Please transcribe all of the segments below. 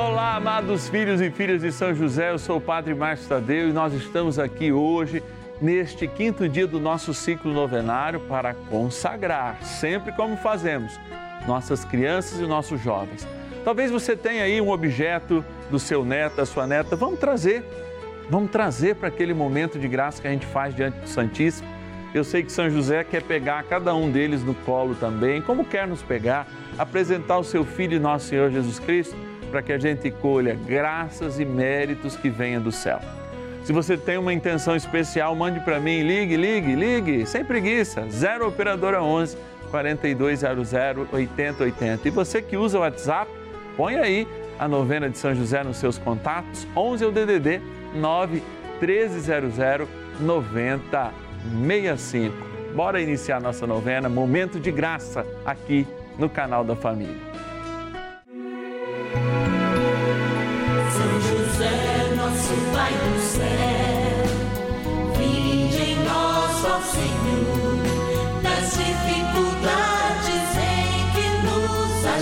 Olá, amados filhos e filhas de São José, eu sou o Padre Márcio Tadeu e nós estamos aqui hoje, neste quinto dia do nosso ciclo novenário, para consagrar, sempre como fazemos, nossas crianças e nossos jovens. Talvez você tenha aí um objeto do seu neto, da sua neta, vamos trazer, vamos trazer para aquele momento de graça que a gente faz diante do Santíssimo. Eu sei que São José quer pegar cada um deles no colo também, como quer nos pegar, apresentar o seu Filho e nosso Senhor Jesus Cristo para que a gente colha graças e méritos que venham do céu. Se você tem uma intenção especial, mande para mim, ligue, ligue, ligue, sem preguiça, 0 operadora 11 4200 8080. E você que usa o WhatsApp, põe aí a novena de São José nos seus contatos, 11 é o DDD 9 1300 9065. Bora iniciar nossa novena, momento de graça aqui no canal da família.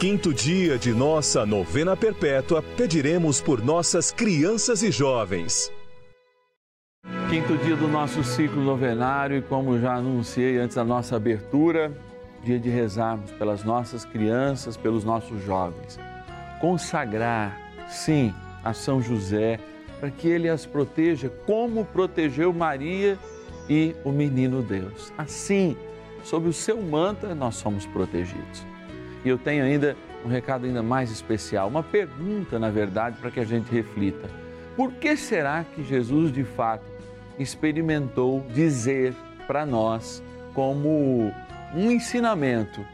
quinto dia de nossa novena perpétua, pediremos por nossas crianças e jovens. Quinto dia do nosso ciclo novenário e como já anunciei antes da nossa abertura, dia de rezarmos pelas nossas crianças, pelos nossos jovens. Consagrar, sim, a São José, para que ele as proteja como protegeu Maria e o menino Deus. Assim, sob o seu manto, nós somos protegidos. E eu tenho ainda um recado ainda mais especial, uma pergunta, na verdade, para que a gente reflita. Por que será que Jesus de fato experimentou dizer para nós como um ensinamento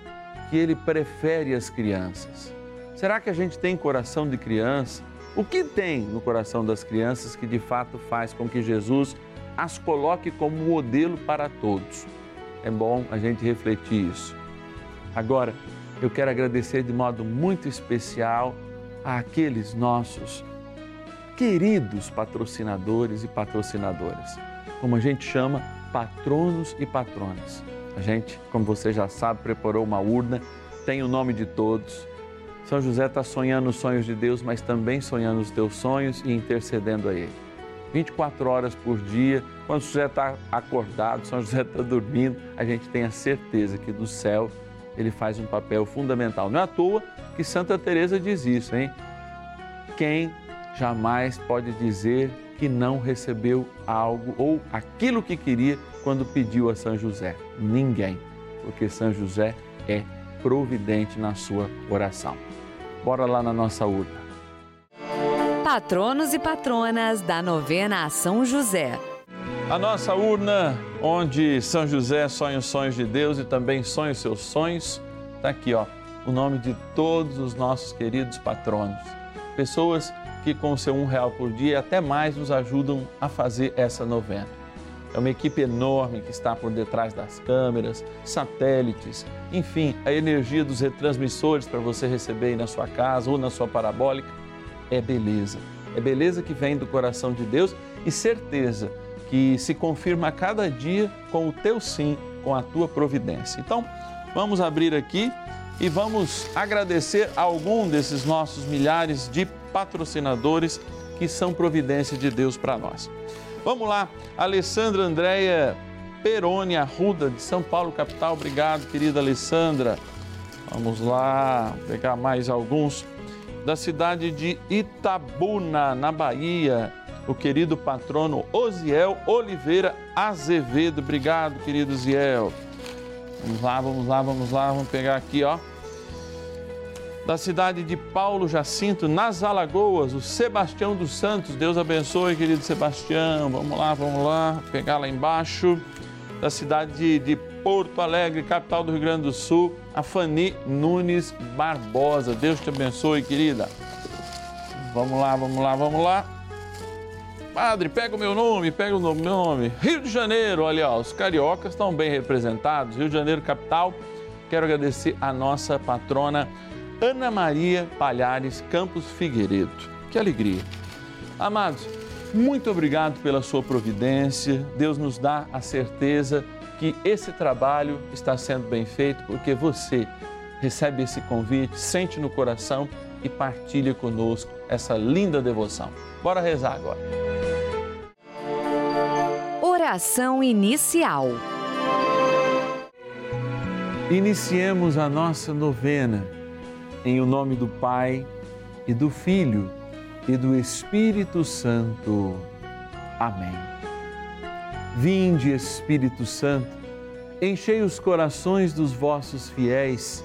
que ele prefere as crianças? Será que a gente tem coração de criança? O que tem no coração das crianças que de fato faz com que Jesus as coloque como modelo para todos? É bom a gente refletir isso. Agora, eu quero agradecer de modo muito especial àqueles nossos queridos patrocinadores e patrocinadoras, como a gente chama, patronos e patronas. A gente, como você já sabe, preparou uma urna, tem o nome de todos. São José está sonhando os sonhos de Deus, mas também sonhando os teus sonhos e intercedendo a Ele. 24 horas por dia, quando José está acordado, São José está dormindo, a gente tem a certeza que do céu ele faz um papel fundamental. Não é à toa que Santa Teresa diz isso, hein? Quem jamais pode dizer que não recebeu algo ou aquilo que queria quando pediu a São José? Ninguém, porque São José é providente na sua oração. Bora lá na nossa urna. Patronos e patronas da novena a São José. A nossa urna, onde São José sonha os sonhos de Deus e também sonha os seus sonhos, está aqui, ó, o nome de todos os nossos queridos patronos. Pessoas que com seu um real por dia até mais nos ajudam a fazer essa novena. é uma equipe enorme que está por detrás das câmeras, satélites, enfim, a energia dos retransmissores para você receber aí na sua casa ou na sua parabólica. É beleza. É beleza que vem do coração de Deus e certeza que se confirma a cada dia com o teu sim, com a tua providência. Então, vamos abrir aqui e vamos agradecer a algum desses nossos milhares de patrocinadores que são providência de Deus para nós. Vamos lá, Alessandra Andréia Peroni Arruda, de São Paulo, capital. Obrigado, querida Alessandra. Vamos lá, pegar mais alguns. Da cidade de Itabuna, na Bahia, o querido patrono Osiel Oliveira Azevedo. Obrigado, querido Osiel. Vamos lá, vamos lá, vamos lá, vamos pegar aqui, ó da cidade de Paulo Jacinto, nas Alagoas, o Sebastião dos Santos. Deus abençoe, querido Sebastião. Vamos lá, vamos lá, pegar lá embaixo. Da cidade de, de Porto Alegre, capital do Rio Grande do Sul, a Fani Nunes Barbosa. Deus te abençoe, querida. Vamos lá, vamos lá, vamos lá. Padre, pega o meu nome, pega o meu nome. Rio de Janeiro, olha, ó, os cariocas estão bem representados. Rio de Janeiro, capital. Quero agradecer a nossa patrona Ana Maria Palhares Campos Figueiredo. Que alegria! Amados, muito obrigado pela sua providência. Deus nos dá a certeza que esse trabalho está sendo bem feito porque você recebe esse convite, sente no coração e partilha conosco essa linda devoção. Bora rezar agora. Oração inicial. Iniciemos a nossa novena em o nome do Pai e do Filho e do Espírito Santo. Amém. Vinde, Espírito Santo, enchei os corações dos vossos fiéis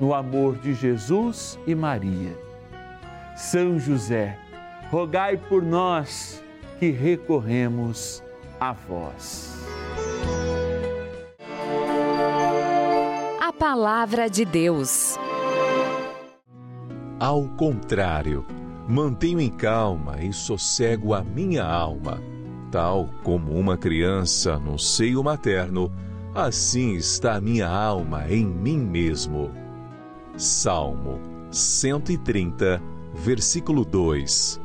no amor de Jesus e Maria. São José, rogai por nós que recorremos a vós. A Palavra de Deus. Ao contrário, mantenho em calma e sossego a minha alma. Tal como uma criança no seio materno, assim está a minha alma em mim mesmo. Salmo 130, versículo 2.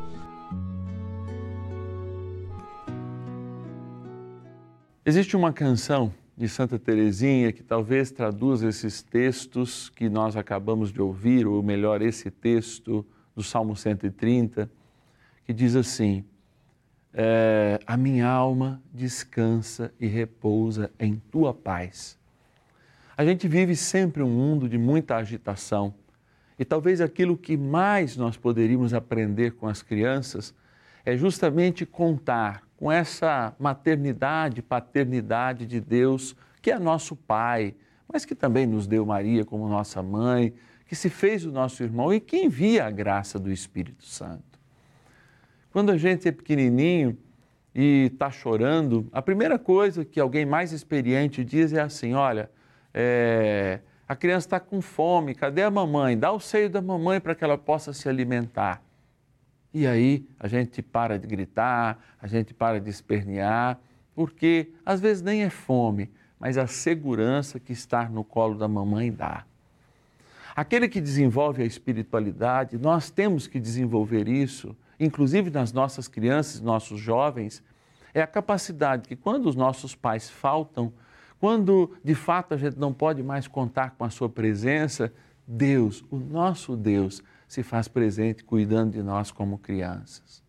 Existe uma canção de Santa Teresinha, que talvez traduza esses textos que nós acabamos de ouvir, ou melhor, esse texto do Salmo 130, que diz assim: é, A minha alma descansa e repousa em tua paz. A gente vive sempre um mundo de muita agitação e talvez aquilo que mais nós poderíamos aprender com as crianças é justamente contar com essa maternidade, paternidade de Deus, que é nosso Pai, mas que também nos deu Maria como nossa mãe, que se fez o nosso irmão e que envia a graça do Espírito Santo. Quando a gente é pequenininho e está chorando, a primeira coisa que alguém mais experiente diz é assim: olha, é, a criança está com fome, cadê a mamãe? Dá o seio da mamãe para que ela possa se alimentar. E aí a gente para de gritar, a gente para de espernear, porque às vezes nem é fome, mas a segurança que estar no colo da mamãe dá. Aquele que desenvolve a espiritualidade, nós temos que desenvolver isso, inclusive nas nossas crianças, nossos jovens, é a capacidade que quando os nossos pais faltam, quando de fato a gente não pode mais contar com a sua presença, Deus, o nosso Deus, se faz presente cuidando de nós como crianças.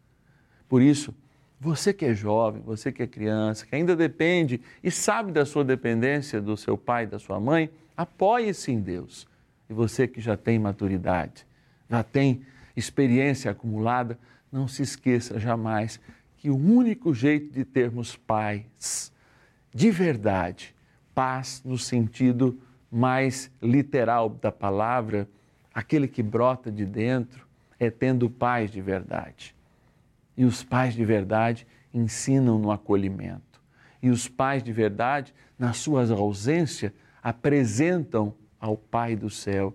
Por isso, você que é jovem, você que é criança, que ainda depende e sabe da sua dependência do seu pai, da sua mãe, apoie-se em Deus. E você que já tem maturidade, já tem experiência acumulada, não se esqueça jamais que o único jeito de termos pais de verdade paz no sentido mais literal da palavra, aquele que brota de dentro, é tendo pais de verdade. E os pais de verdade ensinam no acolhimento. E os pais de verdade, na sua ausência, apresentam ao Pai do céu,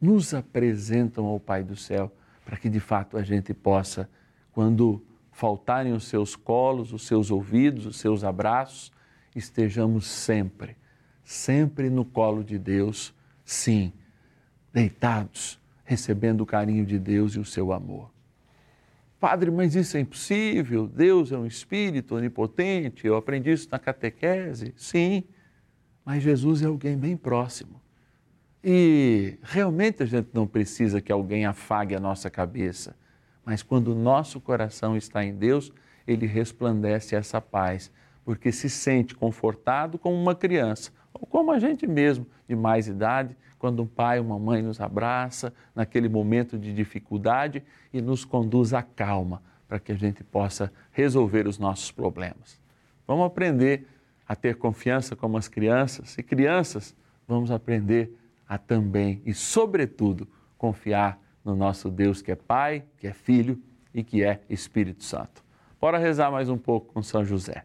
nos apresentam ao Pai do céu, para que de fato a gente possa, quando faltarem os seus colos, os seus ouvidos, os seus abraços, estejamos sempre, sempre no colo de Deus, sim, deitados, recebendo o carinho de Deus e o seu amor. Padre, mas isso é impossível. Deus é um espírito onipotente. Eu aprendi isso na catequese. Sim, mas Jesus é alguém bem próximo. E realmente a gente não precisa que alguém afague a nossa cabeça, mas quando o nosso coração está em Deus, ele resplandece essa paz porque se sente confortado como uma criança, ou como a gente mesmo de mais idade, quando um pai ou uma mãe nos abraça naquele momento de dificuldade e nos conduz à calma, para que a gente possa resolver os nossos problemas. Vamos aprender a ter confiança como as crianças, e crianças, vamos aprender a também e, sobretudo, confiar no nosso Deus que é Pai, que é Filho e que é Espírito Santo. Bora rezar mais um pouco com São José.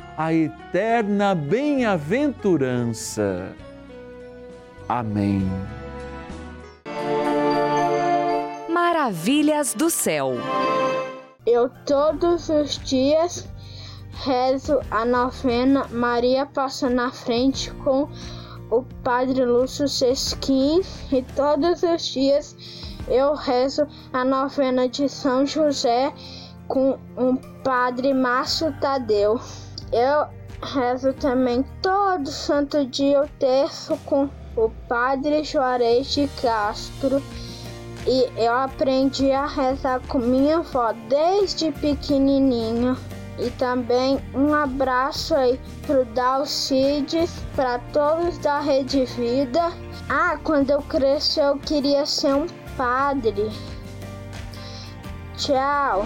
a eterna bem-aventurança. Amém. Maravilhas do céu. Eu todos os dias rezo a novena Maria passa na frente com o Padre Lúcio Sesquim e todos os dias eu rezo a novena de São José com o Padre Márcio Tadeu. Eu rezo também todo santo dia o terço com o Padre Juarez de Castro e eu aprendi a rezar com minha avó desde pequenininha. E também um abraço aí pro Dalcides, para todos da Rede Vida. Ah, quando eu crescer eu queria ser um padre. Tchau.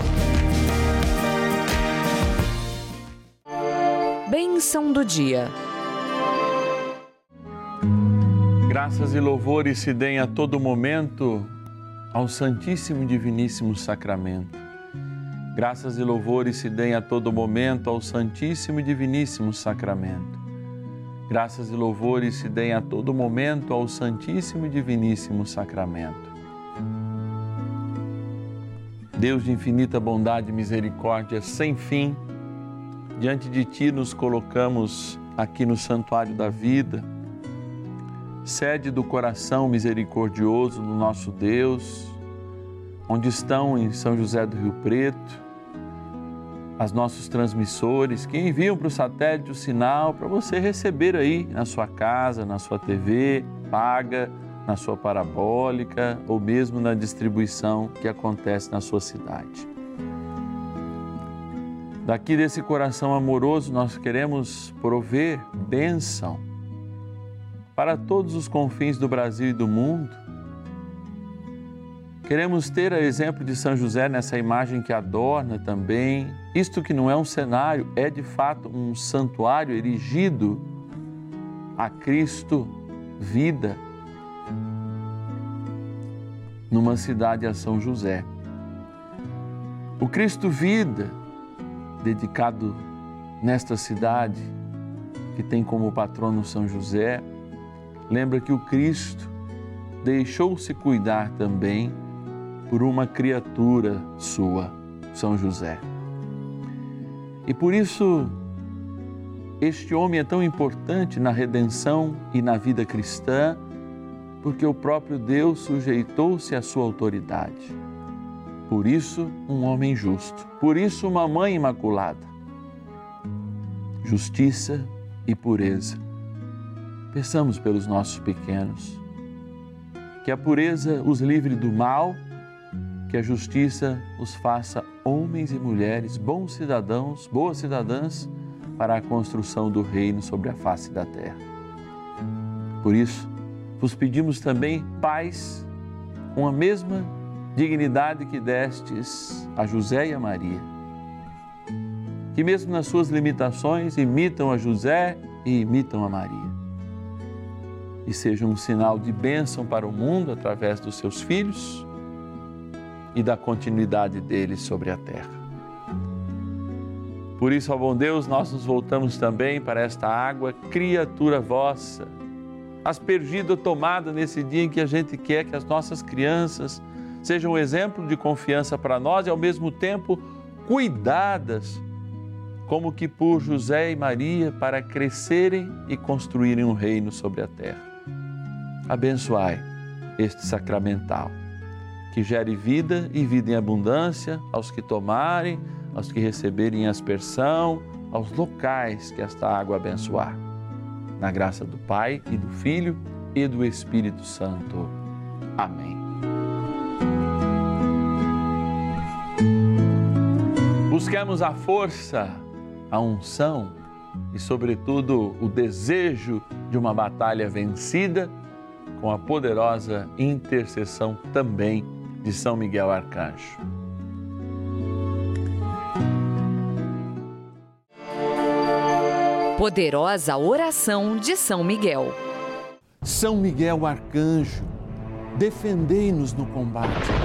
Bênção do dia. Graças e louvores se deem a todo momento ao Santíssimo e Diviníssimo Sacramento. Graças e louvores se deem a todo momento ao Santíssimo e Diviníssimo Sacramento. Graças e louvores se deem a todo momento ao Santíssimo e Diviníssimo Sacramento. Deus de infinita bondade e misericórdia, sem fim, diante de Ti nos colocamos aqui no Santuário da Vida sede do coração misericordioso do nosso Deus, onde estão em São José do Rio Preto as nossos transmissores que enviam para o satélite o sinal para você receber aí na sua casa, na sua TV, paga, na sua parabólica ou mesmo na distribuição que acontece na sua cidade. Daqui desse coração amoroso nós queremos prover bênção para todos os confins do Brasil e do mundo. Queremos ter a exemplo de São José nessa imagem que adorna também. Isto que não é um cenário, é de fato um santuário erigido a Cristo, vida, numa cidade a São José. O Cristo Vida, dedicado nesta cidade, que tem como patrono São José, lembra que o Cristo deixou-se cuidar também por uma criatura sua, São José. E por isso, este homem é tão importante na redenção e na vida cristã, porque o próprio Deus sujeitou-se à sua autoridade. Por isso, um homem justo. Por isso, uma mãe imaculada. Justiça e pureza Peçamos pelos nossos pequenos. Que a pureza os livre do mal, que a justiça os faça homens e mulheres, bons cidadãos, boas cidadãs, para a construção do reino sobre a face da terra. Por isso, vos pedimos também paz com a mesma dignidade que destes a José e a Maria. Que mesmo nas suas limitações imitam a José e imitam a Maria e seja um sinal de bênção para o mundo através dos seus filhos e da continuidade deles sobre a terra. Por isso, ó bom Deus, nós nos voltamos também para esta água, criatura vossa, aspergida, tomada nesse dia em que a gente quer que as nossas crianças sejam um exemplo de confiança para nós e, ao mesmo tempo, cuidadas, como que por José e Maria, para crescerem e construírem um reino sobre a terra abençoai este sacramental, que gere vida e vida em abundância aos que tomarem, aos que receberem aspersão, aos locais que esta água abençoar. Na graça do Pai e do Filho e do Espírito Santo. Amém. Busquemos a força, a unção e, sobretudo, o desejo de uma batalha vencida com a poderosa intercessão também de São Miguel Arcanjo. Poderosa oração de São Miguel. São Miguel Arcanjo, defendei-nos no combate.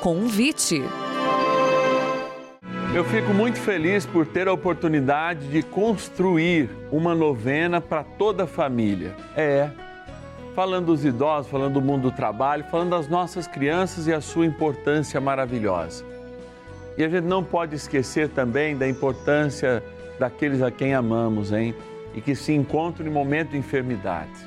Convite. Eu fico muito feliz por ter a oportunidade de construir uma novena para toda a família. É falando dos idosos, falando do mundo do trabalho, falando das nossas crianças e a sua importância maravilhosa. E a gente não pode esquecer também da importância daqueles a quem amamos, hein? E que se encontram em momento de enfermidade.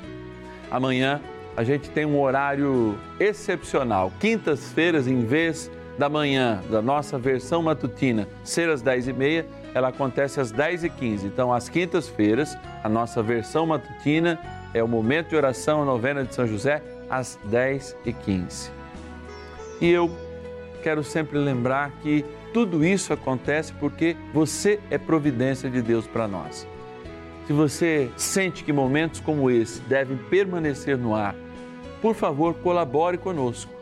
Amanhã a gente tem um horário excepcional. Quintas-feiras, em vez da manhã, da nossa versão matutina, ser às 10h30, ela acontece às 10h15. Então, às quintas-feiras, a nossa versão matutina é o momento de oração, a novena de São José, às 10h15. E eu quero sempre lembrar que tudo isso acontece porque você é providência de Deus para nós. Se você sente que momentos como esse devem permanecer no ar, por favor, colabore conosco.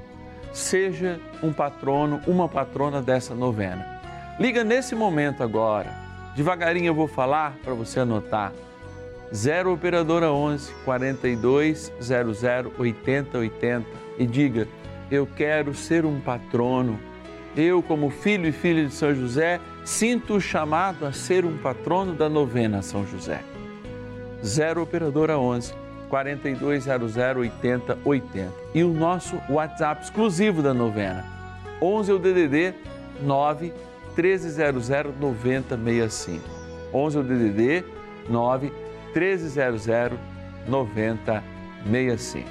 Seja um patrono, uma patrona dessa novena. Liga nesse momento agora. Devagarinho eu vou falar para você anotar 0 Operadora 11 42 00 80 80 e diga: Eu quero ser um patrono. Eu, como filho e filha de São José, sinto o chamado a ser um patrono da novena São José. 0 Operadora 11 4200 80 80 e o nosso WhatsApp exclusivo da novena 11 é o DDD 9 1300 9065 11 é o DDD 9 1300 9065.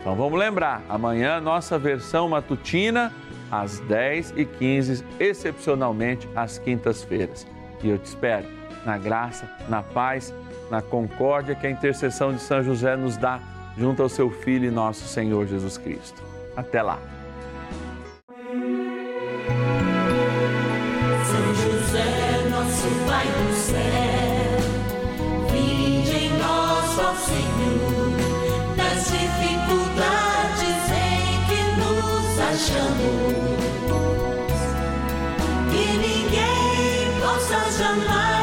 Então vamos lembrar, amanhã nossa versão matutina às 10h15, excepcionalmente às quintas-feiras. E eu te espero na graça, na paz, na concórdia que a intercessão de São José nos dá junto ao seu Filho e nosso Senhor Jesus Cristo. Até lá. Que ninguém possa jamais.